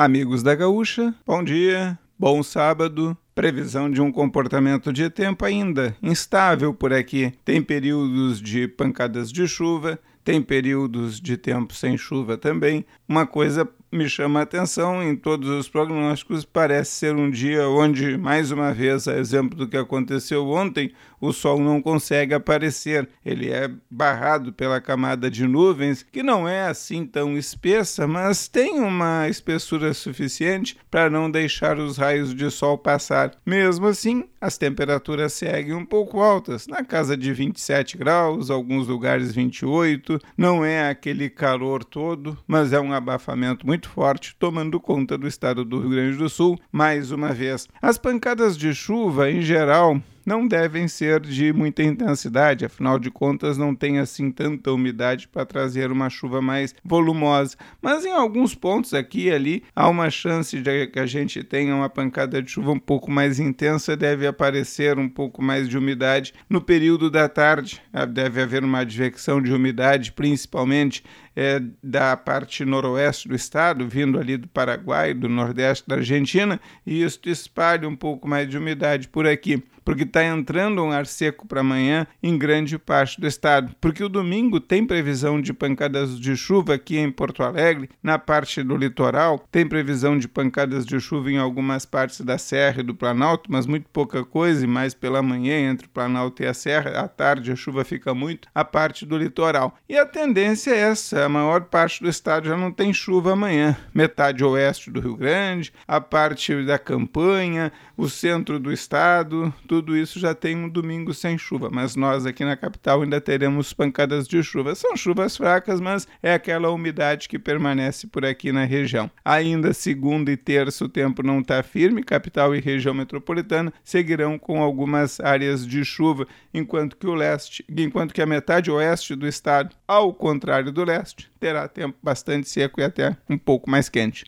Amigos da Gaúcha, bom dia, bom sábado. Previsão de um comportamento de tempo ainda instável por aqui. Tem períodos de pancadas de chuva, tem períodos de tempo sem chuva também. Uma coisa me chama a atenção em todos os prognósticos. Parece ser um dia onde, mais uma vez, a exemplo do que aconteceu ontem, o sol não consegue aparecer. Ele é barrado pela camada de nuvens, que não é assim tão espessa, mas tem uma espessura suficiente para não deixar os raios de sol passar. Mesmo assim, as temperaturas seguem um pouco altas, na casa de 27 graus, alguns lugares 28. Não é aquele calor todo, mas é um abafamento muito forte, tomando conta do estado do Rio Grande do Sul mais uma vez. As pancadas de chuva, em geral, não devem ser de muita intensidade, afinal de contas não tem assim tanta umidade para trazer uma chuva mais volumosa. Mas em alguns pontos aqui e ali há uma chance de que a gente tenha uma pancada de chuva um pouco mais intensa, deve aparecer um pouco mais de umidade no período da tarde. Ah, deve haver uma advecção de umidade, principalmente é, da parte noroeste do estado, vindo ali do Paraguai, do nordeste da Argentina, e isso espalha um pouco mais de umidade por aqui porque está entrando um ar seco para amanhã em grande parte do estado. Porque o domingo tem previsão de pancadas de chuva aqui em Porto Alegre, na parte do litoral, tem previsão de pancadas de chuva em algumas partes da Serra e do Planalto, mas muito pouca coisa, e mais pela manhã entre o Planalto e a Serra, à tarde a chuva fica muito, a parte do litoral. E a tendência é essa, a maior parte do estado já não tem chuva amanhã. Metade oeste do Rio Grande, a parte da campanha, o centro do estado, tudo tudo isso já tem um domingo sem chuva, mas nós aqui na capital ainda teremos pancadas de chuva. São chuvas fracas, mas é aquela umidade que permanece por aqui na região. Ainda segunda e terça o tempo não está firme, capital e região metropolitana seguirão com algumas áreas de chuva, enquanto que o leste, enquanto que a metade oeste do estado, ao contrário do leste, terá tempo bastante seco e até um pouco mais quente.